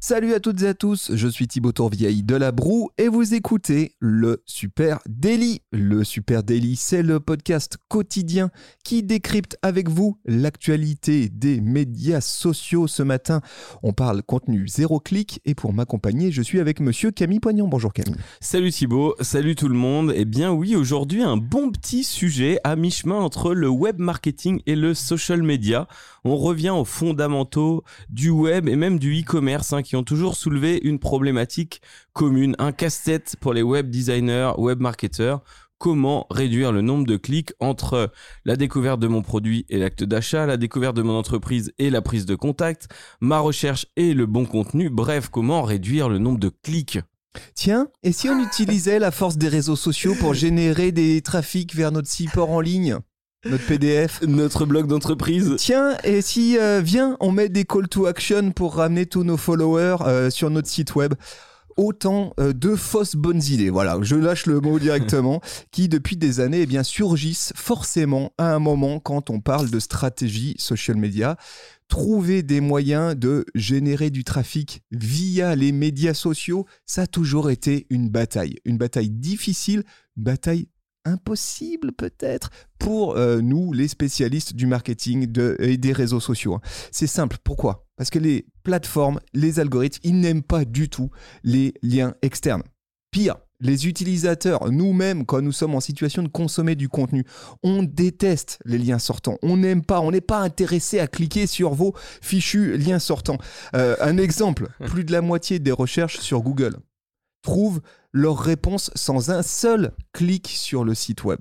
Salut à toutes et à tous, je suis Thibaut Tourvieille de La Broue et vous écoutez le Super Daily. Le Super Daily, c'est le podcast quotidien qui décrypte avec vous l'actualité des médias sociaux. Ce matin, on parle contenu zéro clic et pour m'accompagner, je suis avec monsieur Camille Poignant. Bonjour Camille. Salut Thibaut, salut tout le monde. Eh bien oui, aujourd'hui un bon petit sujet à mi-chemin entre le web marketing et le social media. On revient aux fondamentaux du web et même du e-commerce hein, qui ont toujours soulevé une problématique commune, un casse-tête pour les web designers, web marketeurs. Comment réduire le nombre de clics entre la découverte de mon produit et l'acte d'achat, la découverte de mon entreprise et la prise de contact, ma recherche et le bon contenu, bref, comment réduire le nombre de clics? Tiens, et si on utilisait la force des réseaux sociaux pour générer des trafics vers notre support en ligne? Notre PDF. Notre blog d'entreprise. Tiens, et si, euh, viens, on met des call to action pour ramener tous nos followers euh, sur notre site web autant euh, de fausses bonnes idées. Voilà, je lâche le mot directement, qui depuis des années eh bien, surgissent forcément à un moment quand on parle de stratégie social media. Trouver des moyens de générer du trafic via les médias sociaux, ça a toujours été une bataille. Une bataille difficile, une bataille impossible peut-être pour euh, nous, les spécialistes du marketing et des réseaux sociaux. Hein. C'est simple, pourquoi? Parce que les plateformes, les algorithmes, ils n'aiment pas du tout les liens externes. Pire, les utilisateurs, nous-mêmes, quand nous sommes en situation de consommer du contenu, on déteste les liens sortants. On n'aime pas, on n'est pas intéressé à cliquer sur vos fichus liens sortants. Euh, un exemple, plus de la moitié des recherches sur Google trouvent leur réponse sans un seul clic sur le site web.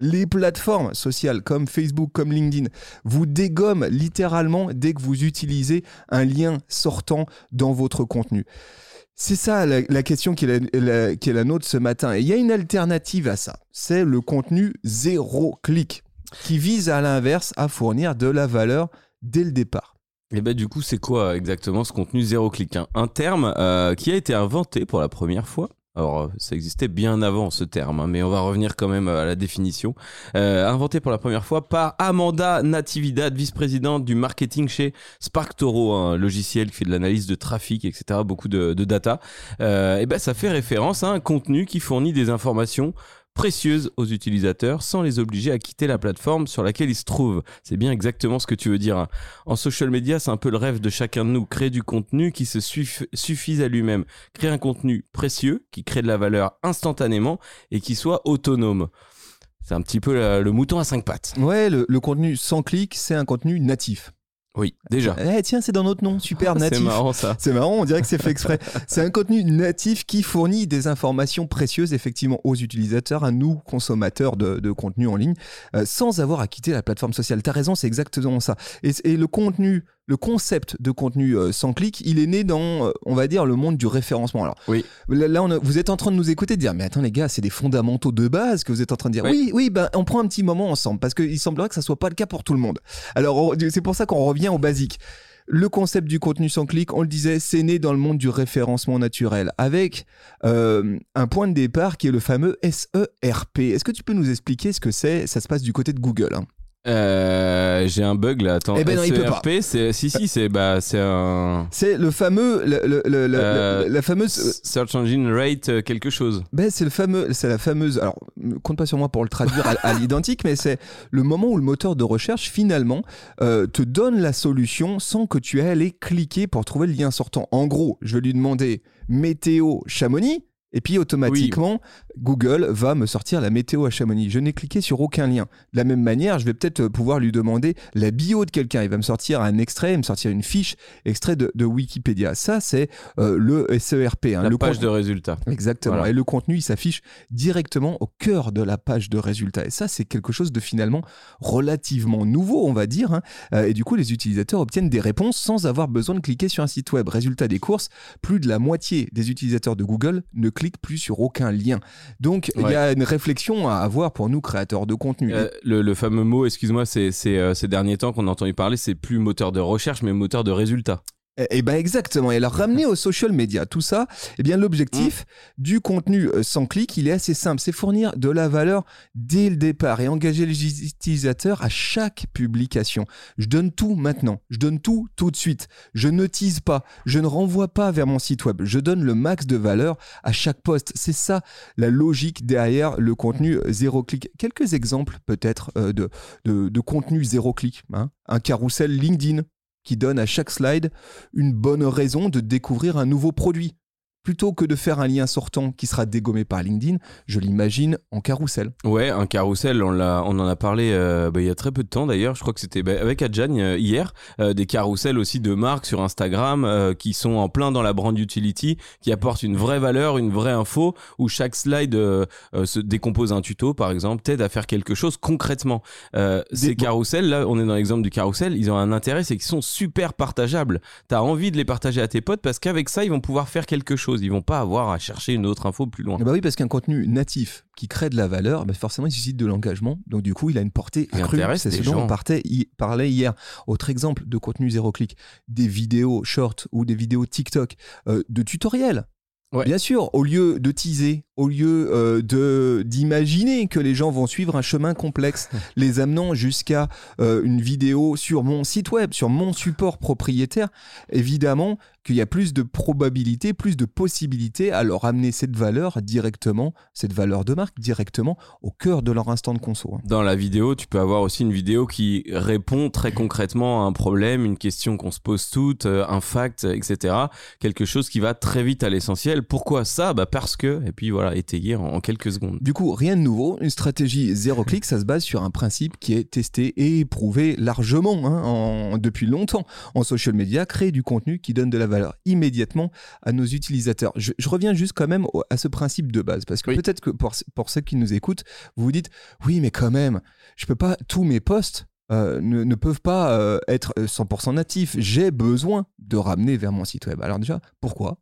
Les plateformes sociales comme Facebook, comme LinkedIn, vous dégomment littéralement dès que vous utilisez un lien sortant dans votre contenu. C'est ça la, question qui est la nôtre ce matin. Et il y a une alternative à ça. C'est le contenu zéro clic qui vise à l'inverse à fournir de la valeur dès le départ. Et bah du coup, c'est quoi exactement ce contenu zéro clic hein? Un terme euh, qui a été inventé pour la première fois. Alors, euh, ça existait bien avant ce terme, hein, mais on va revenir quand même à la définition. Euh, inventé pour la première fois par Amanda Natividad, vice-présidente du marketing chez SparkToro, un logiciel qui fait de l'analyse de trafic, etc., beaucoup de, de data. Euh, et ben, ça fait référence à un contenu qui fournit des informations précieuses aux utilisateurs sans les obliger à quitter la plateforme sur laquelle ils se trouvent. C'est bien exactement ce que tu veux dire. Hein. En social media, c'est un peu le rêve de chacun de nous, créer du contenu qui se suffise à lui-même, créer un contenu précieux qui crée de la valeur instantanément et qui soit autonome. C'est un petit peu le, mouton à cinq pattes. Ouais, le contenu sans clic, c'est un contenu natif. Oui, déjà. Eh tiens, c'est dans notre nom, super natif. c'est marrant ça. C'est marrant, on dirait que c'est fait exprès. c'est un contenu natif qui fournit des informations précieuses effectivement aux utilisateurs, à nous consommateurs de, contenu en ligne, euh, sans avoir à quitter la plateforme sociale. T'as raison, c'est exactement ça. et le contenu le concept de contenu euh, sans clic, il est né dans, euh, on va dire, le monde du référencement. Alors, oui. là, on vous êtes en train de nous écouter dire, mais attends les gars, c'est des fondamentaux de base que vous êtes en train de dire. Oui, oui, ben, on prend un petit moment ensemble parce qu'il semblerait que ça soit pas le cas pour tout le monde. Alors, c'est pour ça qu'on revient au basique. Le concept du contenu sans clic, on le disait, c'est né dans le monde du référencement naturel, avec euh, un point de départ qui est le fameux SERP. Est-ce que tu peux nous expliquer ce que c'est? Ça se passe du côté de Google. Hein. Euh, j'ai un bug là. Attends. Eh ben non, il peut pas. c'est si si c'est bah c'est un. C'est le fameux le, le, euh, la fameuse search engine rate euh, quelque chose. Ben c'est le fameux c'est la fameuse alors compte pas sur moi pour le traduire à, l'identique mais c'est le moment où le moteur de recherche finalement euh, te donne la solution sans que tu aies à aller cliquer pour trouver le lien sortant. En gros, je vais lui demander météo Chamonix et puis automatiquement, Google va me sortir la météo à Chamonix. Je n'ai cliqué sur aucun lien. De la même manière, je vais peut-être euh, pouvoir lui demander la bio de quelqu'un. Il va me sortir un extrait, me sortir une fiche, extrait de, Wikipédia. Ça, c'est euh, le SERP. Hein, la page de résultats. Exactement. Et le contenu, il s'affiche directement au cœur de la page de résultats. Et ça, c'est quelque chose de finalement relativement nouveau, on va dire. Hein. Euh, et du coup, les utilisateurs obtiennent des réponses sans avoir besoin de cliquer sur un site web. Résultat des courses, plus de la moitié des utilisateurs de Google ne cliquent clique plus sur aucun lien. Donc il y a une réflexion à avoir pour nous créateurs de contenu. Euh, le, fameux mot, excuse-moi, c'est euh, ces derniers temps qu'on a entendu parler, c'est plus moteur de recherche mais moteur de résultat. Et, et ben exactement. Et alors ramener aux social media, tout ça, eh bien l'objectif du contenu euh, sans clic, il est assez simple, c'est fournir de la valeur dès le départ et engager les utilisateurs à chaque publication. Je donne tout maintenant, je donne tout tout de suite. Je ne tease pas, je ne renvoie pas vers mon site web, je donne le max de valeur à chaque poste. C'est ça la logique derrière le contenu euh, zéro clic. Quelques exemples peut-être euh, de, de, de contenu zéro clic. hein. Un carrousel LinkedIn qui donne à chaque slide une bonne raison de découvrir un nouveau produit. Plutôt que de faire un lien sortant qui sera dégommé par LinkedIn, je l'imagine en carrousel. Ouais, un carrousel, on, l'a, on en a parlé euh, bah, il y a très peu de temps d'ailleurs. Je crois que c'était bah, avec Adjan euh, hier. euh, des carousels aussi de marques sur Instagram qui sont en plein dans la brand utility, qui apportent une vraie valeur, une vraie info, où chaque slide se décompose un tuto, par exemple, t'aide à faire quelque chose concrètement. Ces carousels, là, on est dans l'exemple du carrousel, ils ont un intérêt, c'est qu'ils sont super partageables. T'as envie de les partager à tes potes parce qu'avec ça, ils vont pouvoir faire quelque chose. Ils vont pas avoir à chercher une autre info plus loin. Eh bah oui, parce qu'un contenu natif qui crée de la valeur, bah forcément, il suscite de l'engagement. Donc, du coup, il a une portée Il accrue. C'est ce dont gens. on partait, hi- parlait hier. Autre exemple de contenu zéro clic des vidéos short ou des vidéos TikTok euh, de tutoriels. Ouais. Bien sûr, au lieu de teaser, au lieu euh, de d'imaginer que les gens vont suivre un chemin complexe, les amenant jusqu'à euh, une vidéo sur mon site web, sur mon support propriétaire, évidemment qu'il y a plus de probabilités, plus de possibilités à leur amener cette valeur directement, cette valeur de marque directement au cœur de leur instant de conso. hein. Dans la vidéo, tu peux avoir aussi une vidéo qui répond très concrètement à un problème, une question qu'on se pose toutes, euh, un fact, etc. Quelque chose qui va très vite à l'essentiel. Pourquoi ça? Bah Parce que, et puis voilà, étayer en, en quelques secondes. Du coup, rien de nouveau, une stratégie zéro clic, ça se base sur un principe qui est testé et éprouvé largement hein, en- depuis longtemps en social media, créer du contenu qui donne de la valeur immédiatement à nos utilisateurs. Je, je reviens juste quand même au- à ce principe de base, parce que Oui. peut-être que pour, pour ceux qui nous écoutent, vous vous dites, oui, mais quand même, je peux pas, tous mes posts euh, ne, ne peuvent pas euh, être euh, 100% natifs. J'ai besoin de ramener vers mon site web. Alors déjà, pourquoi?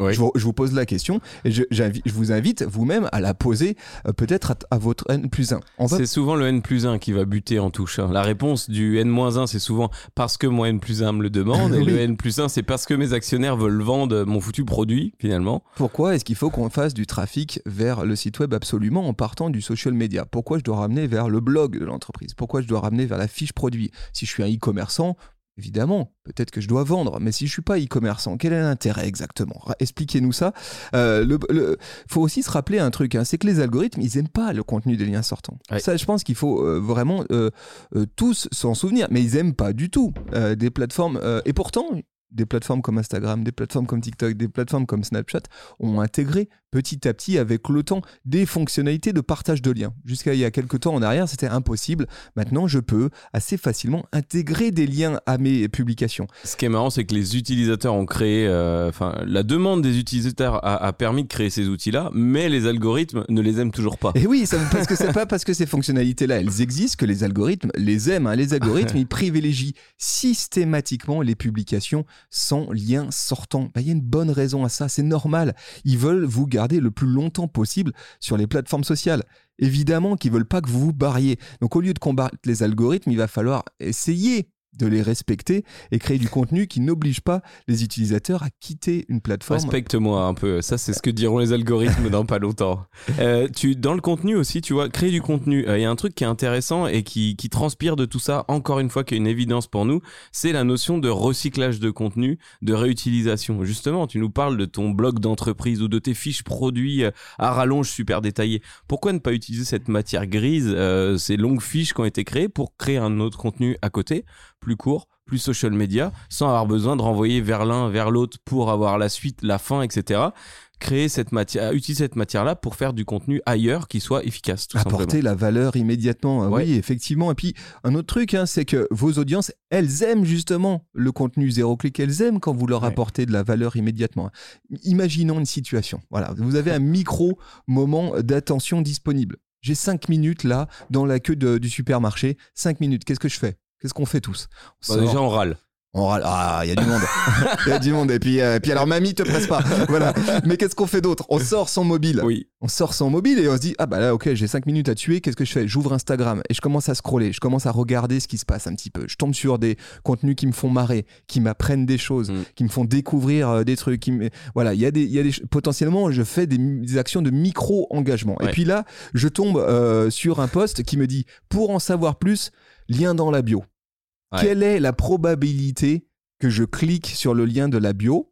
Oui. je, vous, je vous pose la question et je, je vous invite vous-même à la poser euh, peut-être à, à votre N plus 1. On va C'est souvent le N plus 1 qui va buter en touche. hein. La réponse du N moins 1, c'est souvent parce que moi N plus 1 me le demande. Et le N plus 1, c'est parce que mes actionnaires veulent vendre mon foutu produit, finalement. Pourquoi est-ce qu'il faut qu'on fasse du trafic vers le site web absolument en partant du social media? Pourquoi je dois ramener vers le blog de l'entreprise? Pourquoi je dois ramener vers la fiche produit? Si je suis un e-commerçant, évidemment, peut-être que je dois vendre, mais si je suis pas e-commerçant, quel est l'intérêt exactement? Expliquez-nous ça. Euh, le, le- faut aussi se rappeler un truc, hein, c'est que les algorithmes, ils aiment pas le contenu des liens sortants. Ouais. Ça, je pense qu'il faut euh, vraiment euh, euh, tous s'en souvenir, mais ils aiment pas du tout euh, des plateformes. euh, et pourtant, des plateformes comme Instagram, des plateformes comme TikTok, des plateformes comme Snapchat ont intégré petit à petit avec le temps des fonctionnalités de partage de liens. Jusqu'à il y a quelques temps en arrière, c'était impossible. Maintenant, je peux assez facilement intégrer des liens à mes publications. Ce qui est marrant, c'est que les utilisateurs ont créé, euh, enfin, la demande des utilisateurs a, a permis de créer ces outils-là, mais les algorithmes ne les aiment toujours pas. Et oui, ça, parce que c'est pas parce que ces fonctionnalités-là, elles existent que les algorithmes les aiment. hein. Les algorithmes, ils privilégient systématiquement les publications sans lien sortant. Bah, Il y a une bonne raison à ça, c'est normal. Ils veulent vous garder le plus longtemps possible sur les plateformes sociales. Évidemment qu'ils veulent pas que vous vous barriez. Donc au lieu de combattre les algorithmes, il va falloir essayer de les respecter et créer du contenu qui n'oblige pas les utilisateurs à quitter une plateforme. Respecte-moi un peu, ça c'est ce que diront les algorithmes dans pas longtemps. Euh, tu, dans le contenu aussi, tu vois, créer du contenu, euh, il y a un truc qui est intéressant et qui, qui transpire de tout ça, encore une fois, qui est une évidence pour nous, c'est la notion de recyclage de contenu, de réutilisation. Justement, tu nous parles de ton blog d'entreprise ou de tes fiches produits euh, à rallonge super détaillées. Pourquoi ne pas utiliser cette matière grise, euh, ces longues fiches qui ont été créées pour créer un autre contenu à côté, plus court, plus social media, sans avoir besoin de renvoyer vers l'un, vers l'autre pour avoir la suite, la fin, etc. Créer cette matière, utiliser cette matière-là pour faire du contenu ailleurs qui soit efficace, tout apporter simplement. la valeur immédiatement. Ouais. Oui, effectivement. Et puis, un autre truc, hein, c'est que vos audiences, elles aiment justement le contenu zéro clic. Elles aiment quand vous leur Ouais. apportez de la valeur immédiatement. Imaginons une situation. Voilà, vous avez un micro moment d'attention disponible. J'ai cinq minutes là dans la queue de- du supermarché. Cinq minutes. Qu'est-ce que je fais? Qu'est-ce qu'on fait tous? On Bah, déjà, on râle. On râle. Ah, il y a du monde. Il y a du monde. Et puis, euh, et puis alors, mamie, te presse pas. Voilà. Mais qu'est-ce qu'on fait d'autre? On sort son mobile. Oui. On sort son mobile et on se dit Ah bah là, ok, j'ai 5 minutes à tuer. Qu'est-ce que je fais? J'ouvre Instagram et je commence à scroller. Je commence à regarder ce qui se passe un petit peu. Je tombe sur des contenus qui me font marrer, qui m'apprennent des choses, Mm. qui me font découvrir euh, des trucs. Qui me... Voilà, il y a des, il y a des potentiellement, je fais des, des actions de micro-engagement. Et puis là, je tombe euh, sur un post qui me dit Pour en savoir plus, lien dans la bio. Ouais. Quelle est la probabilité que je clique sur le lien de la bio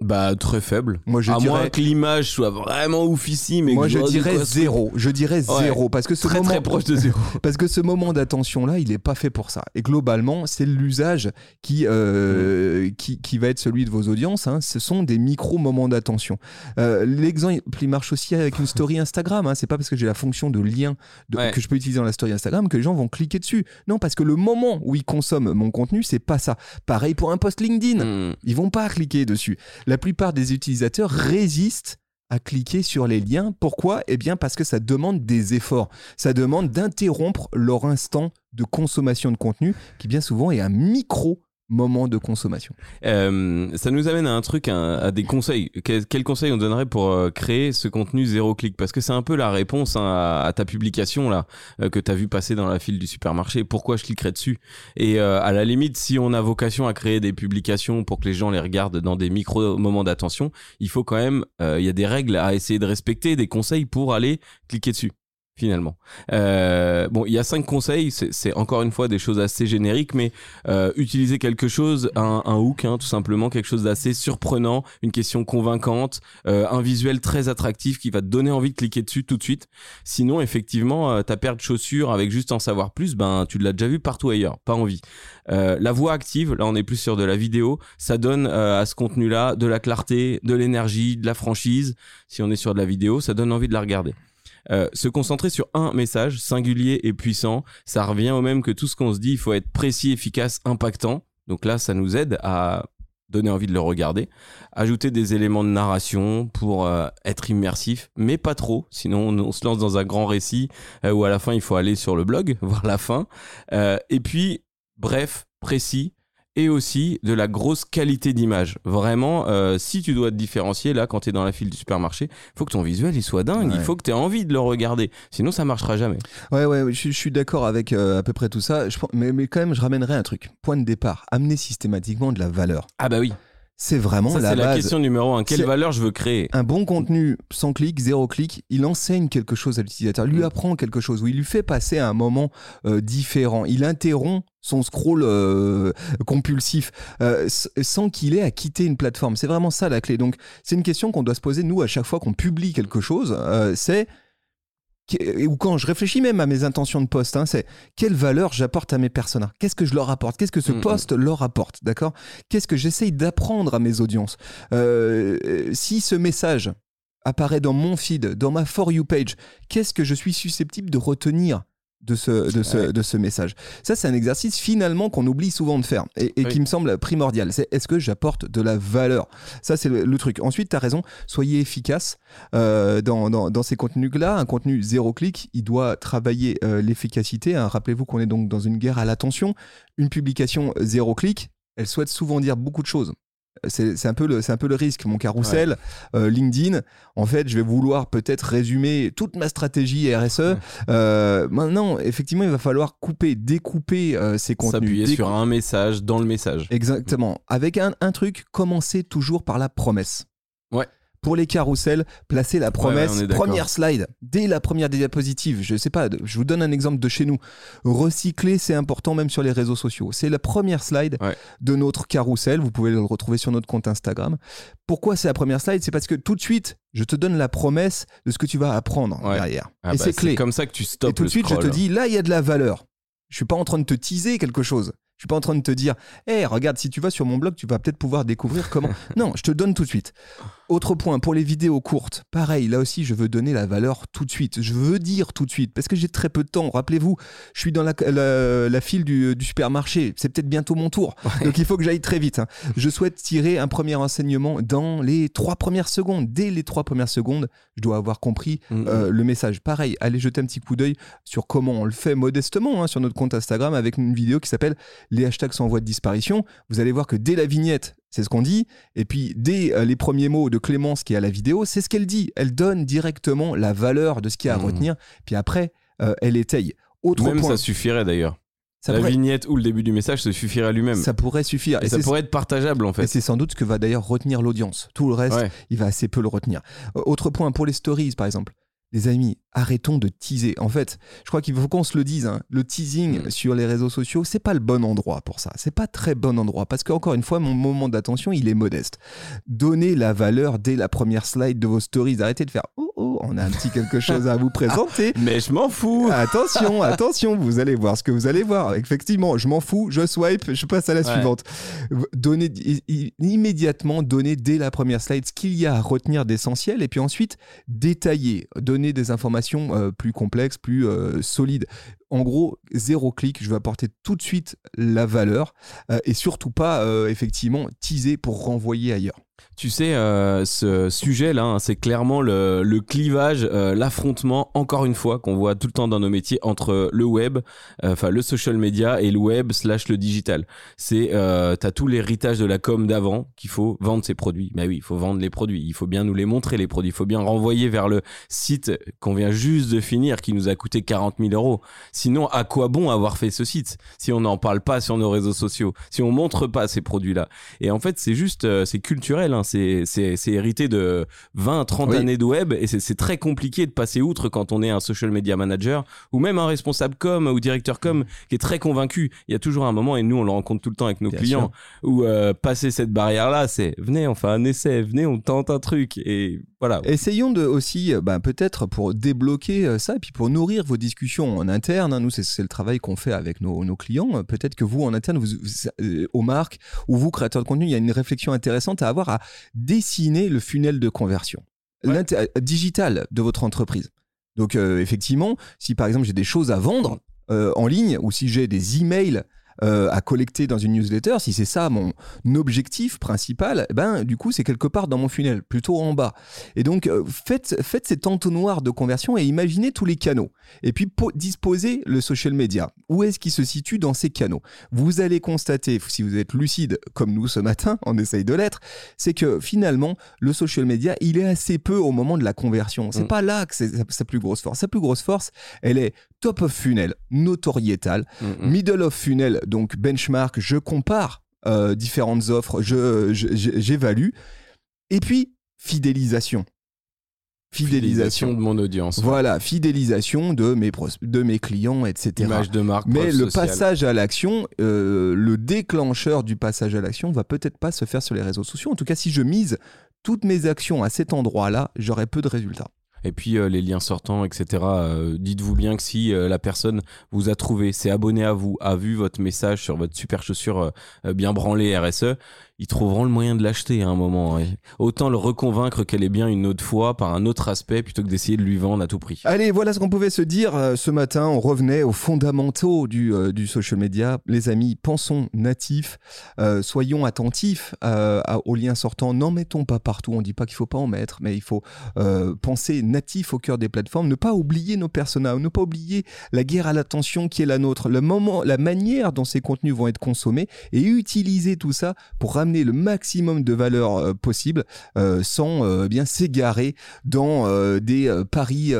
Bah, très faible. Moi, je à moins que l'image soit vraiment oufissime. et moi, que je dirais zéro. Je dirais Ouais. zéro parce que ce Très moment, très proche de zéro. parce que ce moment d'attention là, il n'est pas fait pour ça. Et globalement, c'est l'usage qui, euh, qui qui va être celui de vos audiences. hein. Ce sont des micro moments d'attention. Euh, L'exemple il marche aussi avec une story Instagram. Hein. C'est pas parce que j'ai la fonction de lien de- Ouais. que je peux utiliser dans la story Instagram que les gens vont cliquer dessus. Non, parce que le moment où ils consomment mon contenu, c'est pas ça. Pareil pour un post LinkedIn. Hmm. Ils vont pas cliquer dessus. La plupart des utilisateurs résistent à cliquer sur les liens. Pourquoi? Eh bien parce que ça demande des efforts. Ça demande d'interrompre leur instant de consommation de contenu qui bien souvent est un micro moment de consommation. Euh, ça nous amène à un truc, à, des conseils. Quel, quel conseil on donnerait pour euh, créer ce contenu zéro clic? Parce que c'est un peu la réponse hein, à, ta publication là euh, que tu as vu passer dans la file du supermarché. Pourquoi je cliquerais dessus? Et euh, à la limite, si on a vocation à créer des publications pour que les gens les regardent dans des micro moments d'attention, il faut quand même, il y a des règles à essayer de respecter, des conseils pour aller cliquer dessus. Finalement. Euh, bon, il y a cinq conseils. C'est encore une fois des choses assez génériques, mais euh, utiliser quelque chose, un, un hook, hein, tout simplement, quelque chose d'assez surprenant, une question convaincante, euh, un visuel très attractif qui va te donner envie de cliquer dessus tout de suite. Sinon, effectivement, euh, ta paire de chaussures avec juste en savoir plus, ben tu l'as déjà vu partout ailleurs, pas envie. Euh, la voix active, là on est plus sur de la vidéo, ça donne euh, à ce contenu-là de la clarté, de l'énergie, de la franchise. Si on est sur de la vidéo, ça donne envie de la regarder. Euh, se concentrer sur un message singulier et puissant, ça revient au même que tout ce qu'on se dit, il faut être précis, efficace, impactant. Donc là, ça nous aide à donner envie de le regarder. Ajouter des éléments de narration pour euh, être immersif, mais pas trop, sinon on, se lance dans un grand récit euh, où à la fin il faut aller sur le blog, voir la fin. Et puis, bref, précis et aussi de la grosse qualité d'image. Vraiment, euh, si tu dois te différencier là quand tu es dans la file du supermarché, il faut que ton visuel il soit dingue, il faut que tu aies envie de le regarder, sinon ça marchera jamais. Ouais, ouais, je, suis- je suis d'accord avec euh, à peu près tout ça. Je, mais, mais quand même, je ramènerai un truc. Point de départ, amener systématiquement de la valeur. Ah bah oui, C'est vraiment ça la c'est la base. question numéro un. Quelle C'est- valeur je veux créer? Un bon contenu sans clic, zéro clic, il enseigne quelque chose à l'utilisateur, il lui Mm. apprend quelque chose, ou il lui fait passer à un moment euh, différent. Il interrompt son scroll euh, compulsif euh, s- sans qu'il ait à quitter une plateforme. C'est vraiment ça la clé. Donc c'est une question qu'on doit se poser nous à chaque fois qu'on publie quelque chose. euh, c'est ou quand je réfléchis même à mes intentions de poste, hein, c'est quelle valeur j'apporte à mes personas? Qu'est-ce que je leur apporte? Qu'est-ce que ce Mm, mm. poste leur apporte? D'accord? Qu'est-ce que j'essaye d'apprendre à mes audiences? Euh, euh, Si ce message apparaît dans mon feed, dans ma For You page, qu'est-ce que je suis susceptible de retenir? De ce, de ce, Ouais. de ce message Ça, c'est un exercice finalement qu'on oublie souvent de faire et, et Oui. qui me semble primordial. C'est est-ce que j'apporte de la valeur? Ça, c'est le, le truc. Ensuite, tu as raison, soyez efficace euh, dans, dans, dans ces contenus-là. Un contenu zéro clic, il doit travailler euh, l'efficacité. hein. Rappelez-vous qu'on est donc dans une guerre à l'attention. Une publication zéro clic, elle souhaite souvent dire beaucoup de choses. C'est un, peu le- c'est un peu le risque. Mon carrousel, euh, LinkedIn, en fait, je vais vouloir peut-être résumer toute ma stratégie RSE. Euh, maintenant, effectivement, il va falloir couper, découper euh, ces contenus. S'appuyer sur un message dans le message. Exactement. Avec un, un truc, commencez toujours par la promesse. Ouais. Pour les carousels, placez la promesse, ouais, première slide, dès la première diapositive. Je sais pas, je vous donne un exemple de chez nous. Recycler, c'est important même sur les réseaux sociaux. C'est la première slide Ouais. de notre carrousel. Vous pouvez le retrouver sur notre compte Instagram. Pourquoi c'est la première slide? C'est parce que tout de suite, je te donne la promesse de ce que tu vas apprendre derrière. Ah Et bah, c'est clé. comme ça que tu Et stoppes tout de suite, je te dis, là, il y a de la valeur. Je suis pas en train de te teaser quelque chose. Je suis pas en train de te dire, hé, regarde, si tu vas sur mon blog, tu vas peut-être pouvoir découvrir comment. non, je te donne tout de suite. Autre point, pour les vidéos courtes, pareil, là aussi, je veux donner la valeur tout de suite. Je veux dire tout de suite, parce que j'ai très peu de temps. Rappelez-vous, je suis dans la, la- la file du, du supermarché. C'est peut-être bientôt mon tour. Donc il faut que j'aille très vite. hein. Je souhaite tirer un premier enseignement dans les trois premières secondes. Dès les trois premières secondes, je dois avoir compris Mm, euh, le message. Pareil, allez jeter un petit coup d'œil sur comment on le fait modestement hein, sur notre compte Instagram avec une vidéo qui s'appelle Les hashtags sans voie de disparition. Vous allez voir que dès la vignette, c'est ce qu'on dit. Et puis dès euh, les premiers mots de Clémence qui est à la vidéo, c'est ce qu'elle dit. Elle donne directement la valeur de ce qu'il y a à Mhm. retenir. Puis après, euh, elle étaye. Autre Même point, ça suffirait d'ailleurs. ça la pourrait, vignette ou le début du message, ça suffirait à lui-même. ça pourrait suffire. Et Et ça pourrait être partageable en et fait. c'est sans doute ce que va d'ailleurs retenir l'audience. Tout le reste, Ouais. il va assez peu le retenir. Euh, Autre point pour les stories, par exemple. Les amis, arrêtons de teaser. En fait, je crois qu'il faut qu'on se le dise. hein. Le teasing Mm. sur les réseaux sociaux, c'est pas le bon endroit pour ça. C'est pas très bon endroit parce qu'encore une fois, mon moment d'attention, il est modeste. Donnez la valeur dès la première slide de vos stories. Arrêtez de faire oh oh, on a un petit quelque chose à vous présenter. Mais je m'en fous. Attention, attention, vous allez voir ce que vous allez voir. Effectivement, je m'en fous, je swipe, je passe à la Ouais. suivante. Donnez immédiatement, donnez dès la première slide ce qu'il y a à retenir d'essentiel et puis ensuite détailler, des informations euh, plus complexes, plus euh, solides. En gros, zéro clic, je vais apporter tout de suite la valeur euh, et surtout pas euh, effectivement teaser pour renvoyer ailleurs. Tu sais, euh, ce sujet-là, hein, c'est clairement le, clivage, l'affrontement, encore une fois, qu'on voit tout le temps dans nos métiers entre le web, enfin le social media et le web slash le digital. C'est, t'as tout l'héritage de la com d'avant qu'il faut vendre ses produits. Mais oui, il faut vendre les produits. Il faut bien nous les montrer les produits. Il faut bien renvoyer vers le site qu'on vient juste de finir, qui nous a coûté 40 000 euros. Sinon, à quoi bon avoir fait ce site si on n'en parle pas sur nos réseaux sociaux, si on montre pas ces produits-là? Et en fait, c'est juste, euh, c'est culturel. hein. C'est, c'est, c'est hérité de 20, 30 Oui. années de web et c'est, c'est très compliqué de passer outre quand on est un social media manager ou même un responsable com ou directeur com qui est très convaincu. Il y a toujours un moment, et nous on le rencontre tout le temps avec nos Bien clients, où euh, passer cette barrière-là, c'est venez, on fait un essai, venez, on tente un truc et voilà. Essayons de aussi, euh, bah, peut-être pour débloquer ça, et puis pour nourrir vos discussions en interne. Hein, nous, c'est le travail qu'on fait avec nos, nos clients. Peut-être que vous, en interne, vous, vous- euh, aux marques ou vous, créateurs de contenu, il y a une réflexion intéressante à avoir à dessiner le funnel de conversion Ouais. Euh, digital de votre entreprise. Donc, euh, effectivement, si par exemple j'ai des choses à vendre euh, en ligne ou si j'ai des emails euh, à collecter dans une newsletter, si c'est ça mon objectif principal, eh ben du coup c'est quelque part dans mon funnel, plutôt en bas. Et donc euh, faites, faites cet entonnoir de conversion et imaginez tous les canaux. Et puis po- disposez le social media. Où est-ce qu'il se situe dans ces canaux? Vous allez constater, si vous êtes lucide comme nous ce matin, on essaye de l'être, c'est que finalement le social media il est assez peu au moment de la conversion. C'est Mm. pas là que c'est sa, plus grosse force. Sa plus grosse force, elle est top of funnel, notoriétal, Mm, mm. Middle of funnel, donc benchmark, je compare euh, différentes offres, je- je- j'évalue. Et puis, fidélisation. Fidélisation. de mon audience. Voilà, fidélisation de mes, pros- de mes clients, etc. Image de marque. Mais le sociale. passage à l'action, euh, le déclencheur du passage à l'action va peut-être pas se faire sur les réseaux sociaux. En tout cas, si je mise toutes mes actions à cet endroit-là, j'aurai peu de résultats. Et puis euh, les liens sortants, etc. euh, Dites-vous bien que si euh, la personne vous a trouvé, s'est abonné à vous, a vu votre message sur votre super chaussure bien branlée RSE, ils trouveront le moyen de l'acheter à un moment. ouais. Autant le reconvaincre qu'elle est bien une autre fois par un autre aspect plutôt que d'essayer de lui vendre à tout prix. Allez, voilà ce qu'on pouvait se dire euh, ce matin. On revenait aux fondamentaux du, euh, du social media. Les amis, pensons natif, euh, soyons attentifs aux liens sortants. N'en mettons pas partout. On dit pas qu'il faut pas en mettre, mais il faut penser natif au cœur des plateformes. Ne pas oublier nos personas, ne pas oublier la guerre à l'attention qui est la nôtre, le moment, la manière dont ces contenus vont être consommés et utiliser tout ça pour ramener le maximum de valeur euh, possible euh, sans euh, bien s'égarer dans des paris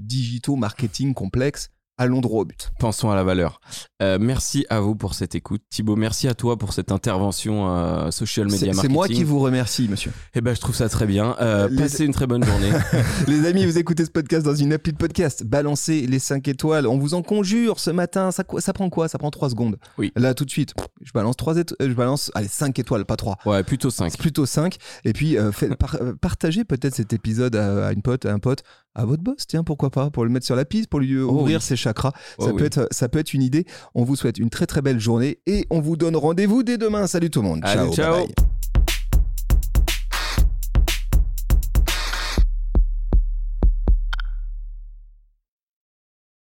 digitaux marketing complexes. Allons droit au but. Pensons à la valeur. Euh, merci à vous pour cette écoute. Thibaut, merci à toi pour cette intervention euh, social media marketing. c'est moi qui vous remercie, monsieur. Eh ben, je trouve ça très bien. Euh, Les- Passez une très bonne journée. les amis, vous écoutez ce podcast dans une appli de podcast. Balancez les 5 étoiles. On vous en conjure ce matin. Ça, prend quoi? Ça prend 3 secondes. Oui. Là, tout de suite, je balance 3 étoiles. Je balance, allez, 5 étoiles, pas 3. Ouais, plutôt 5. C'est plutôt 5. Et puis, par- partagez peut-être cet épisode à, à une pote, à un pote, à votre boss, tiens, pourquoi pas, pour le mettre sur la piste, pour lui Oh ouvrir oui. ses chakras. Oh ça, oui. peut être, ça peut être une idée. On vous souhaite une très très belle journée et on vous donne rendez-vous dès demain. Salut tout le monde. Allez, ciao. bye bye.